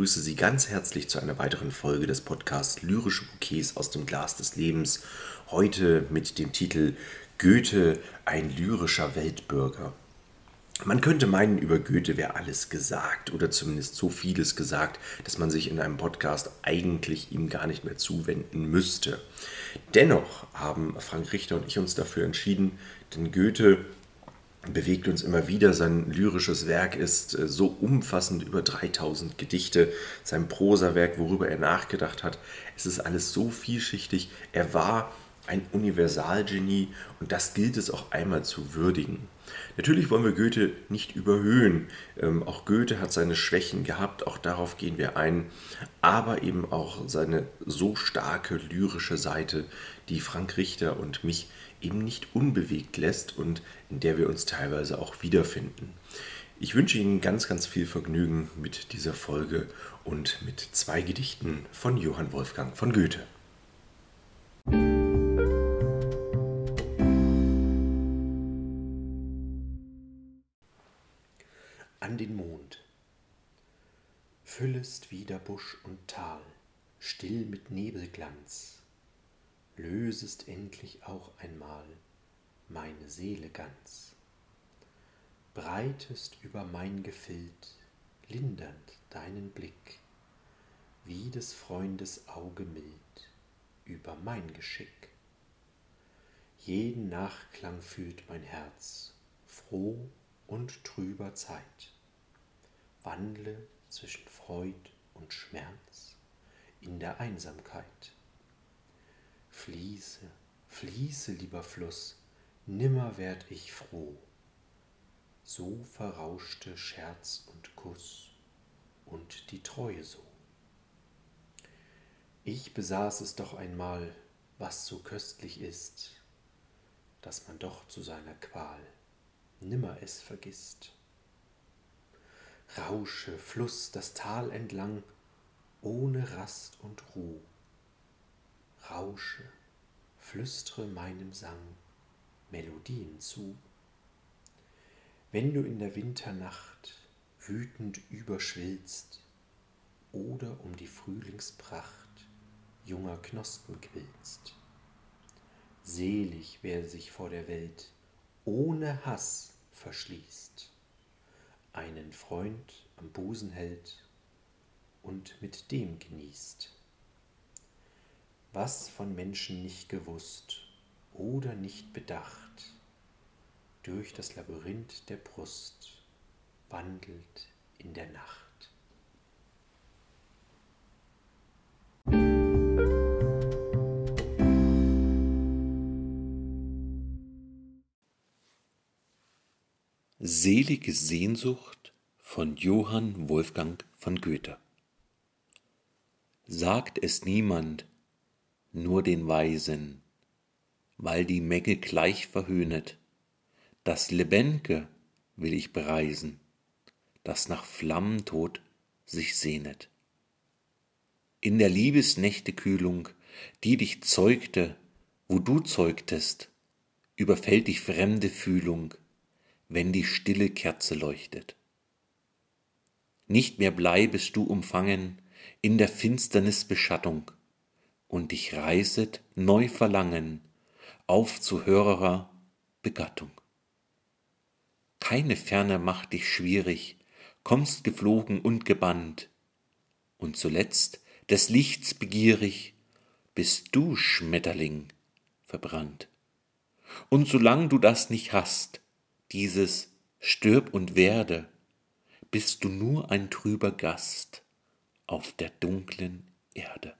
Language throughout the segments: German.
begrüße Sie ganz herzlich zu einer weiteren Folge des Podcasts Lyrische Bouquets aus dem Glas des Lebens. Heute mit dem Titel Goethe, ein lyrischer Weltbürger. Man könnte meinen, über Goethe wäre alles gesagt oder zumindest so vieles gesagt, dass man sich in einem Podcast eigentlich ihm gar nicht mehr zuwenden müsste. Dennoch haben Frank Richter und ich uns dafür entschieden, denn Goethe bewegt uns immer wieder. Sein lyrisches Werk ist äh, so umfassend, über 3000 Gedichte. Sein Prosawerk, worüber er nachgedacht hat, es ist alles so vielschichtig. Er war ein Universalgenie und das gilt es auch einmal zu würdigen. Natürlich wollen wir Goethe nicht überhöhen. Ähm, auch Goethe hat seine Schwächen gehabt, auch darauf gehen wir ein, aber eben auch seine so starke lyrische Seite, die Frank Richter und mich eben nicht unbewegt lässt und in der wir uns teilweise auch wiederfinden. Ich wünsche Ihnen ganz, ganz viel Vergnügen mit dieser Folge und mit zwei Gedichten von Johann Wolfgang von Goethe. An den Mond. Füllest wieder Busch und Tal, still mit Nebelglanz, lösest endlich auch einmal meine Seele ganz, breitest über mein Gefild lindernd deinen Blick, wie des Freundes Auge mild über mein Geschick. Jeden Nachklang fühlt mein Herz, froh und trüber Zeit, wandle zwischen Freud und Schmerz in der Einsamkeit Fließe, fließe, lieber Fluss, nimmer werd ich froh. So verrauschte Scherz und Kuss und die Treue so. Ich besaß es doch einmal, was so köstlich ist, dass man doch zu seiner Qual nimmer es vergisst. Rausche, Fluss, das Tal entlang, ohne Rast und Ruh rausche, flüstre meinem Sang Melodien zu. Wenn du in der Winternacht wütend überschwillst oder um die Frühlingspracht junger Knospen quillst. Selig, wer sich vor der Welt ohne Hass verschließt, einen Freund am Busen hält und mit dem genießt was von Menschen nicht gewusst oder nicht bedacht, durch das Labyrinth der Brust wandelt in der Nacht. Selige Sehnsucht von Johann Wolfgang von Goethe Sagt es niemand, nur den Weisen, weil die Menge gleich verhöhnet. Das Lebendige will ich preisen, das nach Flammentod sich sehnet. In der Liebesnächtekühlung, die dich zeugte, wo du zeugtest, überfällt dich fremde Fühlung, wenn die stille Kerze leuchtet. Nicht mehr bleibest du umfangen in der Finsternis Beschattung, und dich reiset neu Verlangen auf zu höherer Begattung. Keine Ferne macht dich schwierig, kommst geflogen und gebannt, und zuletzt des Lichts begierig bist du Schmetterling verbrannt. Und solang du das nicht hast, dieses stirb und werde, bist du nur ein trüber Gast auf der dunklen Erde.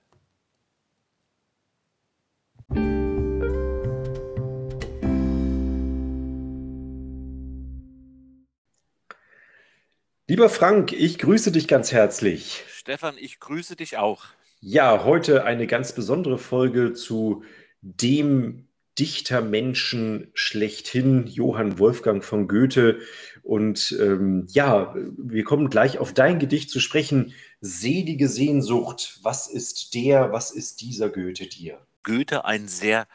Lieber Frank, ich grüße dich ganz herzlich. Stefan, ich grüße dich auch. Ja, heute eine ganz besondere Folge zu dem Dichtermenschen schlechthin, Johann Wolfgang von Goethe. Und ähm, ja, wir kommen gleich auf dein Gedicht zu sprechen. Selige Sehnsucht, was ist der, was ist dieser Goethe dir? Goethe ein sehr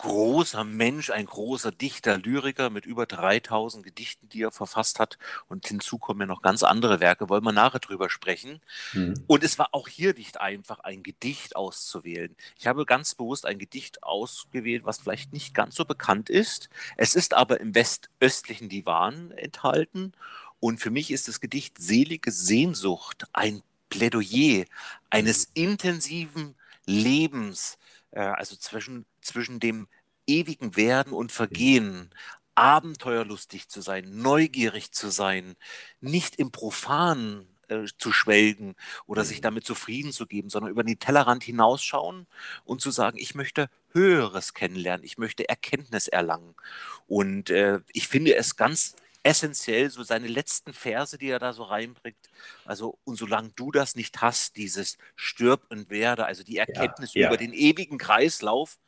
großer Mensch, ein großer Dichter, Lyriker mit über 3000 Gedichten, die er verfasst hat. Und hinzu kommen ja noch ganz andere Werke, wollen wir nachher drüber sprechen. Mhm. Und es war auch hier nicht einfach, ein Gedicht auszuwählen. Ich habe ganz bewusst ein Gedicht ausgewählt, was vielleicht nicht ganz so bekannt ist. Es ist aber im westöstlichen Divan enthalten. Und für mich ist das Gedicht Selige Sehnsucht ein Plädoyer eines intensiven Lebens, äh, also zwischen, zwischen dem ewigen Werden und Vergehen, abenteuerlustig zu sein, neugierig zu sein, nicht im Profanen äh, zu schwelgen oder sich mhm. damit zufrieden zu geben, sondern über den Tellerrand hinausschauen und zu sagen, ich möchte Höheres kennenlernen, ich möchte Erkenntnis erlangen. Und äh, ich finde es ganz essentiell, so seine letzten Verse, die er da so reinbringt. Also, und solange du das nicht hast, dieses Stirb und werde, also die Erkenntnis ja, ja. über den ewigen Kreislauf,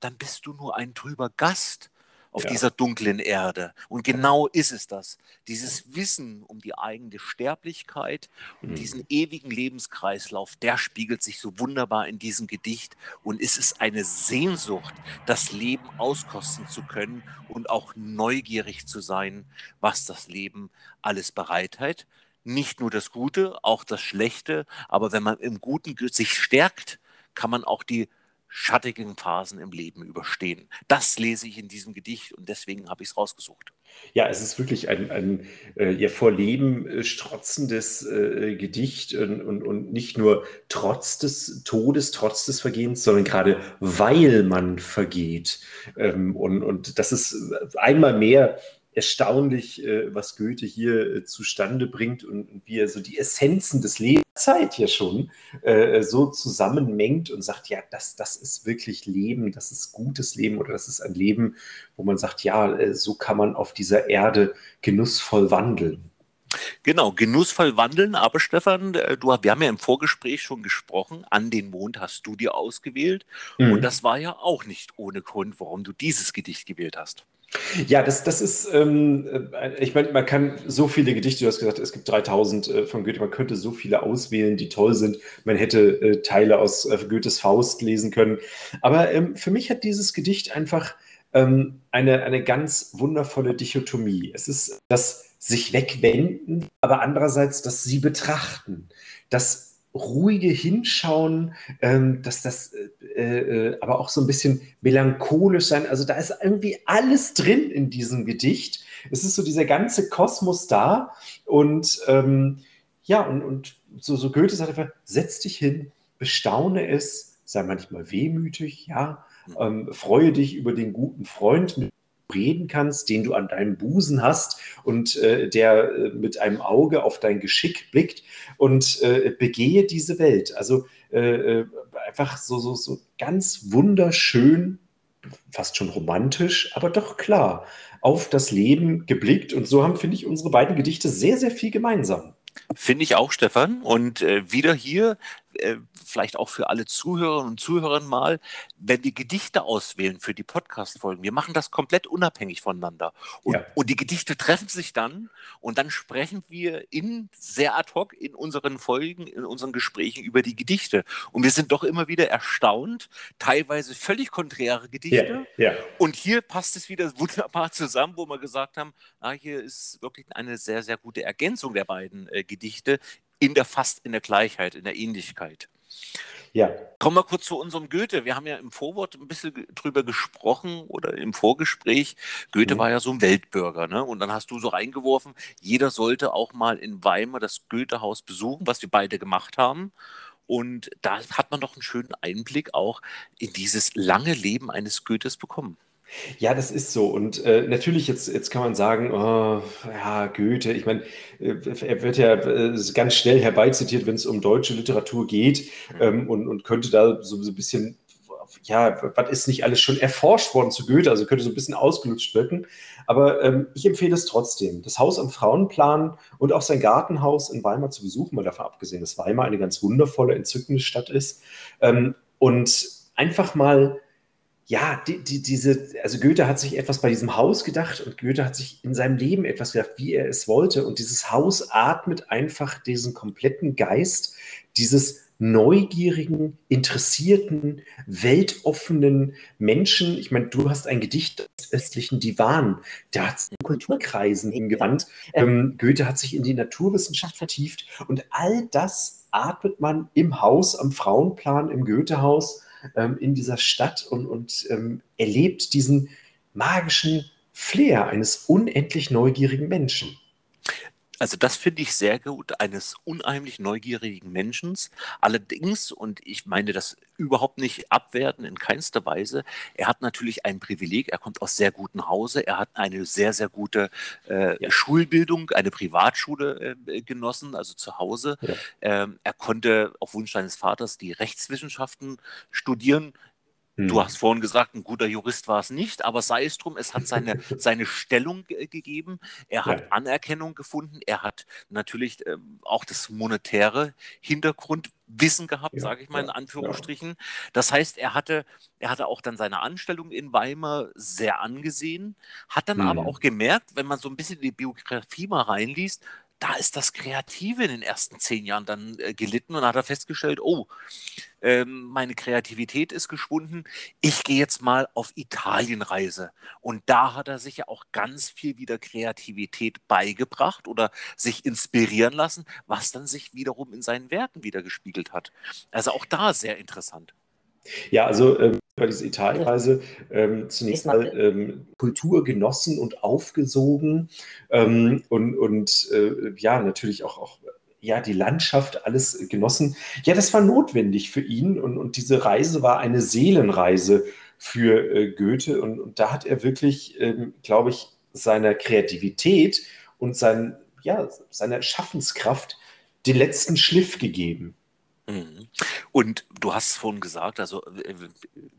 dann bist du nur ein trüber Gast auf ja. dieser dunklen Erde. Und genau ist es das. Dieses Wissen um die eigene Sterblichkeit und mhm. diesen ewigen Lebenskreislauf, der spiegelt sich so wunderbar in diesem Gedicht. Und es ist eine Sehnsucht, das Leben auskosten zu können und auch neugierig zu sein, was das Leben alles bereithält. Nicht nur das Gute, auch das Schlechte. Aber wenn man im Guten sich stärkt, kann man auch die schattigen Phasen im Leben überstehen. Das lese ich in diesem Gedicht und deswegen habe ich es rausgesucht. Ja, es ist wirklich ein, ein äh, ja, vor Leben äh, strotzendes äh, Gedicht und, und, und nicht nur trotz des Todes, trotz des Vergehens, sondern gerade weil man vergeht. Ähm, und, und das ist einmal mehr erstaunlich, äh, was Goethe hier äh, zustande bringt und, wie er so die Essenzen des Lebens Zeit hier schon äh, so zusammenmengt und sagt, ja, das, das ist wirklich Leben, das ist gutes Leben oder das ist ein Leben, wo man sagt, ja, so kann man auf dieser Erde genussvoll wandeln. Genau, genussvoll wandeln, aber Stefan, du, wir haben ja im Vorgespräch schon gesprochen, an den Mond hast du dir ausgewählt mhm. und das war ja auch nicht ohne Grund, warum du dieses Gedicht gewählt hast. Ja, das, das ist, ähm, äh, ich meine, man kann so viele Gedichte, du hast gesagt, es gibt 3000 äh, von Goethe, man könnte so viele auswählen, die toll sind. Man hätte äh, Teile aus äh, Goethes Faust lesen können. Aber ähm, für mich hat dieses Gedicht einfach ähm, eine, eine ganz wundervolle Dichotomie. Es ist das sich wegwenden, aber andererseits das sie betrachten. Das ruhige Hinschauen, ähm, dass das äh, äh, aber auch so ein bisschen melancholisch sein. Also da ist irgendwie alles drin in diesem Gedicht. Es ist so dieser ganze Kosmos da und ähm, ja, und, und so, so Goethe sagt einfach, setz dich hin, bestaune es, sei manchmal wehmütig, ja, ähm, freue dich über den guten Freund, mit reden kannst, den du an deinem Busen hast und äh, der äh, mit einem Auge auf dein Geschick blickt und äh, begehe diese Welt. Also äh, äh, einfach so, so, so ganz wunderschön, fast schon romantisch, aber doch klar, auf das Leben geblickt. Und so haben, finde ich, unsere beiden Gedichte sehr, sehr viel gemeinsam. Finde ich auch, Stefan. Und äh, wieder hier äh, vielleicht auch für alle Zuhörerinnen und Zuhörer mal, wenn wir Gedichte auswählen für die Podcast-Folgen, wir machen das komplett unabhängig voneinander. Und, ja. und, die Gedichte treffen sich dann und dann sprechen wir in sehr ad hoc in unseren Folgen, in unseren Gesprächen über die Gedichte. Und wir sind doch immer wieder erstaunt, teilweise völlig konträre Gedichte. Ja, ja. Und hier passt es wieder wunderbar zusammen, wo wir gesagt haben, ah, hier ist wirklich eine sehr, sehr gute Ergänzung der beiden äh, Gedichte in der fast in der Gleichheit, in der Ähnlichkeit. Ja. Kommen wir kurz zu unserem Goethe. Wir haben ja im Vorwort ein bisschen drüber gesprochen oder im Vorgespräch. Goethe mhm. war ja so ein Weltbürger, ne? Und dann hast du so reingeworfen, jeder sollte auch mal in Weimar das Goethehaus besuchen, was wir beide gemacht haben. Und da hat man doch einen schönen Einblick auch in dieses lange Leben eines Goethes bekommen. Ja, das ist so. Und äh, natürlich, jetzt, jetzt kann man sagen, oh, ja, Goethe, ich meine, äh, er wird ja äh, ganz schnell herbeizitiert, wenn es um deutsche Literatur geht ähm, und, und könnte da so, so ein bisschen, ja, was ist nicht alles schon erforscht worden zu Goethe, also könnte so ein bisschen ausgelutscht wirken. Aber ähm, ich empfehle es trotzdem, das Haus am Frauenplan und auch sein Gartenhaus in Weimar zu besuchen, mal davon abgesehen, dass Weimar eine ganz wundervolle, entzückende Stadt ist. Ähm, und einfach mal ja, die, die, diese, also Goethe hat sich etwas bei diesem Haus gedacht und Goethe hat sich in seinem Leben etwas gedacht, wie er es wollte. Und dieses Haus atmet einfach diesen kompletten Geist dieses neugierigen, interessierten, weltoffenen Menschen. Ich meine, du hast ein Gedicht des östlichen Divan, der hat sich in Kulturkreisen hingewandt. Ähm, Goethe hat sich in die Naturwissenschaft vertieft und all das atmet man im Haus, am Frauenplan, im Goethehaus, ähm, in dieser Stadt und, und ähm, erlebt diesen magischen Flair eines unendlich neugierigen Menschen. Also das finde ich sehr gut, eines unheimlich neugierigen Menschen. Allerdings, und ich meine das überhaupt nicht abwerten, in keinster Weise, er hat natürlich ein Privileg, er kommt aus sehr gutem Hause, er hat eine sehr, sehr gute äh, ja. Schulbildung, eine Privatschule äh, genossen, also zu Hause. Ja. Ähm, er konnte auf Wunsch seines Vaters die Rechtswissenschaften studieren. Du hm. hast vorhin gesagt, ein guter Jurist war es nicht, aber sei es drum, es hat seine, seine Stellung gegeben. Er hat ja. Anerkennung gefunden. Er hat natürlich äh, auch das monetäre Hintergrundwissen gehabt, ja, sage ich mal in Anführungsstrichen. Das heißt, er hatte, er hatte auch dann seine Anstellung in Weimar sehr angesehen, hat dann mhm. aber auch gemerkt, wenn man so ein bisschen die Biografie mal reinliest, da ist das Kreative in den ersten zehn Jahren dann äh, gelitten und hat er festgestellt, oh, ähm, meine Kreativität ist geschwunden, ich gehe jetzt mal auf Italienreise. Und da hat er sich ja auch ganz viel wieder Kreativität beigebracht oder sich inspirieren lassen, was dann sich wiederum in seinen Werken wieder gespiegelt hat. Also auch da sehr interessant. Ja, also ähm, bei dieser Italienreise ähm, zunächst mal ähm, Kultur genossen und aufgesogen ähm, und, und äh, ja, natürlich auch, auch ja, die Landschaft, alles genossen. Ja, das war notwendig für ihn und, und diese Reise war eine Seelenreise für äh, Goethe und, und, da hat er wirklich, ähm, glaube ich, seiner Kreativität und sein, ja, seiner Schaffenskraft den letzten Schliff gegeben. Mhm. Und du hast vorhin gesagt, also äh,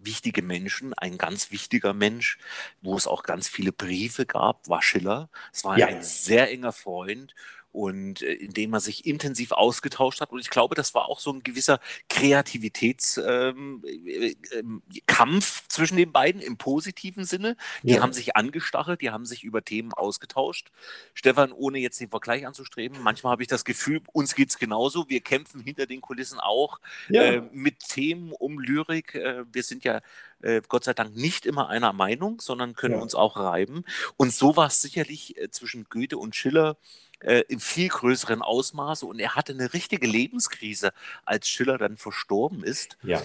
wichtige Menschen, ein ganz wichtiger Mensch, wo es auch ganz viele Briefe gab, war Schiller. Es war ja. ein sehr enger Freund und äh, indem man sich intensiv ausgetauscht hat. Und ich glaube, das war auch so ein gewisser Kreativitätskampf ähm, äh, ähm, zwischen den beiden im positiven Sinne. Die ja. haben sich angestachelt, die haben sich über Themen ausgetauscht. Stefan, ohne jetzt den Vergleich anzustreben, manchmal habe ich das Gefühl, uns geht es genauso. Wir kämpfen hinter den Kulissen auch ja. äh, mit Themen um Lyrik. Äh, wir sind ja äh, Gott sei Dank nicht immer einer Meinung, sondern können ja. uns auch reiben. Und so war es sicherlich äh, zwischen Goethe und Schiller äh, im viel größeren Ausmaße. Und er hatte eine richtige Lebenskrise, als Schiller dann verstorben ist. Ja.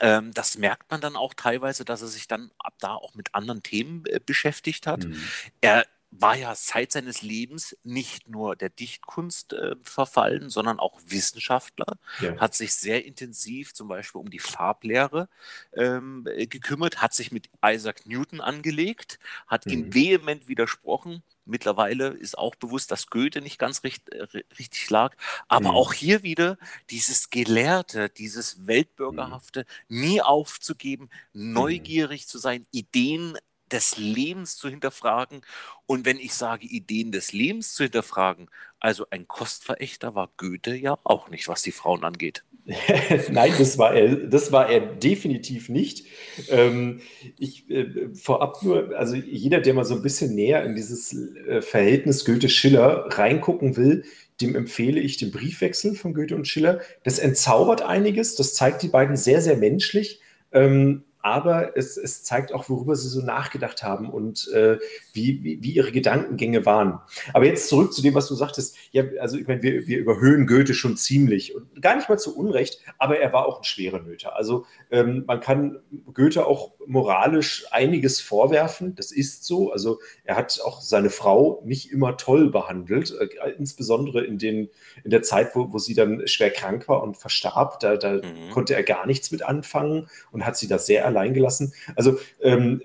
Ähm, das merkt man dann auch teilweise, dass er sich dann ab da auch mit anderen Themen äh, beschäftigt hat. Mhm. Er war ja seit seines Lebens nicht nur der Dichtkunst äh, verfallen, sondern auch Wissenschaftler, ja. hat sich sehr intensiv zum Beispiel um die Farblehre ähm, äh, gekümmert, hat sich mit Isaac Newton angelegt, hat mhm. ihm vehement widersprochen. Mittlerweile ist auch bewusst, dass Goethe nicht ganz richt, äh, richtig lag. Aber mhm. auch hier wieder dieses Gelehrte, dieses Weltbürgerhafte, mhm. nie aufzugeben, mhm. neugierig zu sein, Ideen des Lebens zu hinterfragen. Und wenn ich sage, Ideen des Lebens zu hinterfragen, also ein Kostverächter war Goethe ja auch nicht, was die Frauen angeht. Nein, das war er, das war er definitiv nicht. Ähm, ich äh, vorab nur, also jeder, der mal so ein bisschen näher in dieses äh, Verhältnis Goethe-Schiller reingucken will, dem empfehle ich den Briefwechsel von Goethe und Schiller. Das entzaubert einiges, das zeigt die beiden sehr, sehr menschlich. Ähm, aber es, es, zeigt auch, worüber sie so nachgedacht haben und äh, wie, wie, wie, ihre Gedankengänge waren. Aber jetzt zurück zu dem, was du sagtest. Ja, also ich meine, wir, wir überhöhen Goethe schon ziemlich und gar nicht mal zu Unrecht, aber er war auch ein schwerer Nöter. Also ähm, man kann Goethe auch moralisch einiges vorwerfen, das ist so. Also er hat auch seine Frau nicht immer toll behandelt, äh, insbesondere in, den, in der Zeit, wo, wo sie dann schwer krank war und verstarb. Da, da mhm. konnte er gar nichts mit anfangen und hat sie da sehr allein gelassen. Also ähm,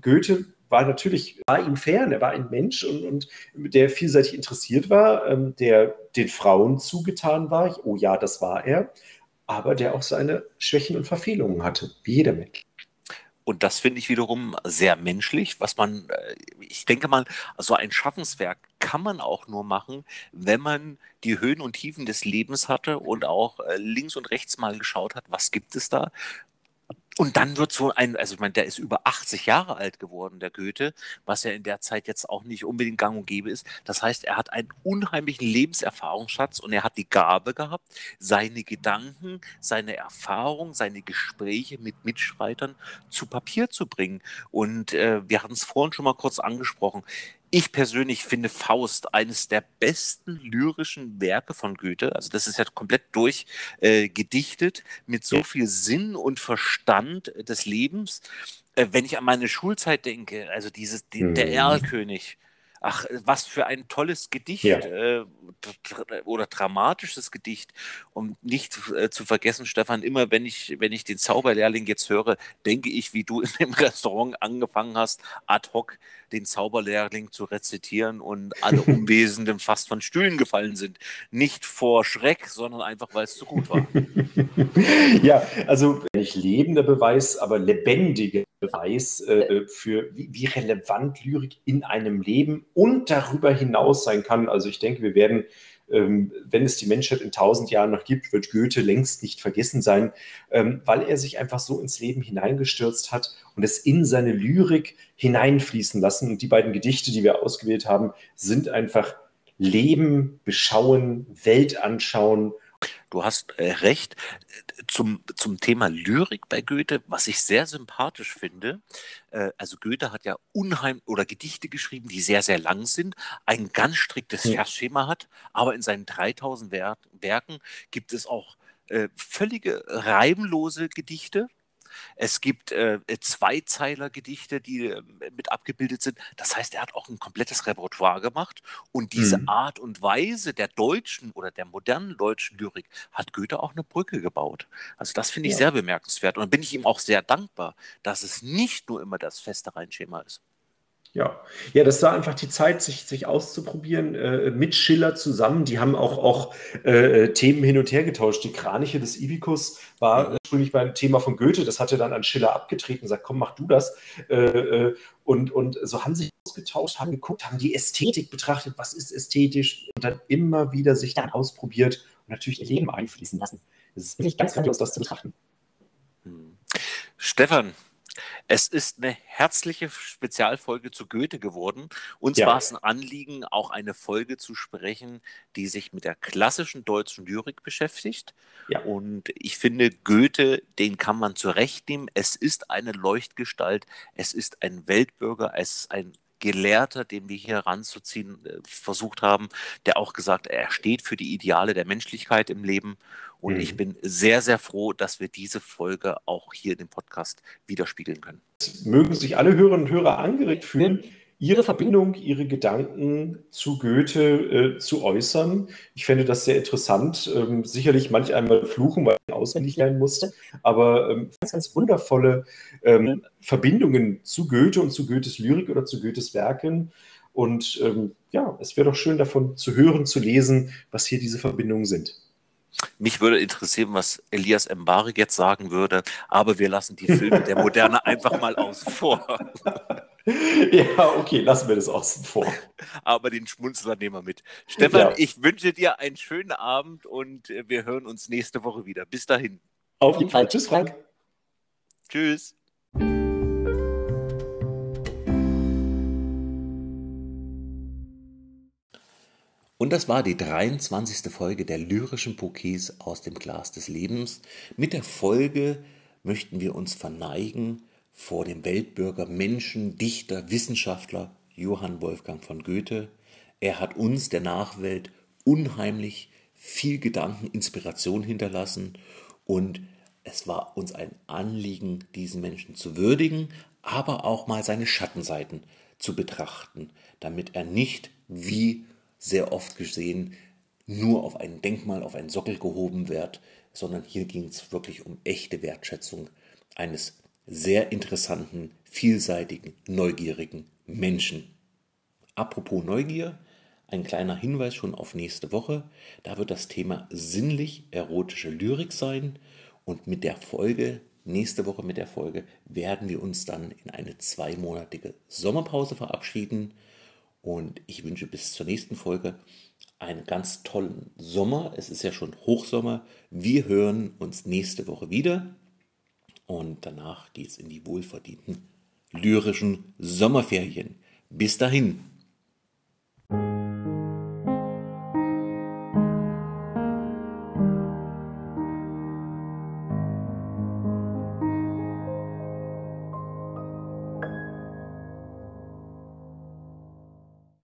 Goethe war natürlich, war ihm fern, er war ein Mensch und, und der vielseitig interessiert war, ähm, der den Frauen zugetan war. Oh ja, das war er, aber der auch seine Schwächen und Verfehlungen hatte, wie jeder Mensch. Und das finde ich wiederum sehr menschlich, was man, äh, ich denke mal, so ein Schaffenswerk kann man auch nur machen, wenn man die Höhen und Tiefen des Lebens hatte und auch äh, links und rechts mal geschaut hat, was gibt es da, Und dann wird so ein, also ich meine, der ist über 80 Jahre alt geworden, der Goethe, was ja in der Zeit jetzt auch nicht unbedingt gang und gäbe ist. Das heißt, er hat einen unheimlichen Lebenserfahrungsschatz und er hat die Gabe gehabt, seine Gedanken, seine Erfahrung, seine Gespräche mit Mitstreitern zu Papier zu bringen. Und äh, wir hatten es vorhin schon mal kurz angesprochen. Ich persönlich finde Faust eines der besten lyrischen Werke von Goethe. Also das ist ja komplett durchgedichtet äh, mit so viel Sinn und Verstand des Lebens. Äh, wenn ich an meine Schulzeit denke, also dieses die, der mhm. Erlkönig, Ach, was für ein tolles Gedicht ja. äh, oder dramatisches Gedicht. Und nicht äh, zu vergessen, Stefan, immer wenn ich, wenn ich den Zauberlehrling jetzt höre, denke ich, wie du in dem Restaurant angefangen hast, ad hoc den Zauberlehrling zu rezitieren und alle Umwesenden fast von Stühlen gefallen sind. Nicht vor Schreck, sondern einfach, weil es zu gut war. ja, also nicht lebender Beweis, aber lebendiger Beweis äh, für, wie, wie relevant Lyrik in einem Leben und darüber hinaus sein kann. Also ich denke, wir werden ähm, wenn es die Menschheit in tausend Jahren noch gibt, wird Goethe längst nicht vergessen sein, ähm, weil er sich einfach so ins Leben hineingestürzt hat und es in seine Lyrik hineinfließen lassen. Und die beiden Gedichte, die wir ausgewählt haben, sind einfach Leben, Beschauen, Welt anschauen Du hast äh, recht. Zum, zum Thema Lyrik bei Goethe, was ich sehr sympathisch finde. Äh, also Goethe hat ja unheim oder Gedichte geschrieben, die sehr, sehr lang sind, ein ganz striktes ja. Versschema hat, aber in seinen 3000 Wer Werken gibt es auch äh, völlige reimlose Gedichte, es gibt äh, Zweizeiler-Gedichte, die äh, mit abgebildet sind. Das heißt, er hat auch ein komplettes Repertoire gemacht. Und diese mhm. Art und Weise der deutschen oder der modernen deutschen Lyrik hat Goethe auch eine Brücke gebaut. Also das finde ich ja. sehr bemerkenswert. Und bin ich ihm auch sehr dankbar, dass es nicht nur immer das feste Reinschema ist. Ja, ja, das war einfach die Zeit, sich, sich auszuprobieren äh, mit Schiller zusammen. Die haben auch, auch äh, Themen hin und her getauscht. Die Kraniche des Ibikus war ursprünglich beim Thema von Goethe. Das hatte dann an Schiller abgetreten und sagt, komm, mach du das. Äh, äh, und, und so haben sich ausgetauscht, haben geguckt, haben die Ästhetik betrachtet, was ist ästhetisch und dann immer wieder sich dann ausprobiert und natürlich ihr Leben einfließen lassen. Es ist wirklich ganz grandios, das zu betrachten. Stefan, es ist eine herzliche Spezialfolge zu Goethe geworden. Uns ja. war es ein Anliegen, auch eine Folge zu sprechen, die sich mit der klassischen deutschen Lyrik beschäftigt. Ja. Und ich finde, Goethe, den kann man zurechtnehmen. Es ist eine Leuchtgestalt, es ist ein Weltbürger, es ist ein Gelehrter, den wir hier ranzuziehen äh, versucht haben, der auch gesagt, er steht für die Ideale der Menschlichkeit im Leben. Und mhm. ich bin sehr, sehr froh, dass wir diese Folge auch hier in dem Podcast widerspiegeln können. Mögen sich alle Hörerinnen und Hörer angeregt fühlen, ihre Verbindung, ihre Gedanken zu Goethe äh, zu äußern. Ich fände das sehr interessant. Ähm, sicherlich manch einmal fluchen, weil ich auswendig lernen musste, aber ähm, ganz, ganz wundervolle ähm, Verbindungen zu Goethe und zu Goethes Lyrik oder zu Goethes Werken. Und ähm, ja, es wäre doch schön davon zu hören, zu lesen, was hier diese Verbindungen sind. Mich würde interessieren, was Elias Mbarek jetzt sagen würde, aber wir lassen die Filme der Moderne einfach mal außen vor. Ja, okay, lassen wir das außen vor. Aber den Schmunzler nehmen wir mit. Stefan, ja. ich wünsche dir einen schönen Abend und wir hören uns nächste Woche wieder. Bis dahin. Auf jeden Fall. Tschüss, Frank. Tschüss. Und das war die 23. Folge der lyrischen Bouquets aus dem Glas des Lebens. Mit der Folge möchten wir uns verneigen vor dem Weltbürger, Menschen, Dichter, Wissenschaftler Johann Wolfgang von Goethe. Er hat uns, der Nachwelt, unheimlich viel Gedanken, Inspiration hinterlassen und es war uns ein Anliegen, diesen Menschen zu würdigen, aber auch mal seine Schattenseiten zu betrachten, damit er nicht wie sehr oft gesehen nur auf ein Denkmal, auf einen Sockel gehoben wird, sondern hier ging es wirklich um echte Wertschätzung eines sehr interessanten, vielseitigen, neugierigen Menschen. Apropos Neugier, ein kleiner Hinweis schon auf nächste Woche. Da wird das Thema sinnlich-erotische Lyrik sein. Und mit der Folge, nächste Woche mit der Folge, werden wir uns dann in eine zweimonatige Sommerpause verabschieden. Und ich wünsche bis zur nächsten Folge einen ganz tollen Sommer. Es ist ja schon Hochsommer. Wir hören uns nächste Woche wieder. Und danach geht es in die wohlverdienten lyrischen Sommerferien. Bis dahin.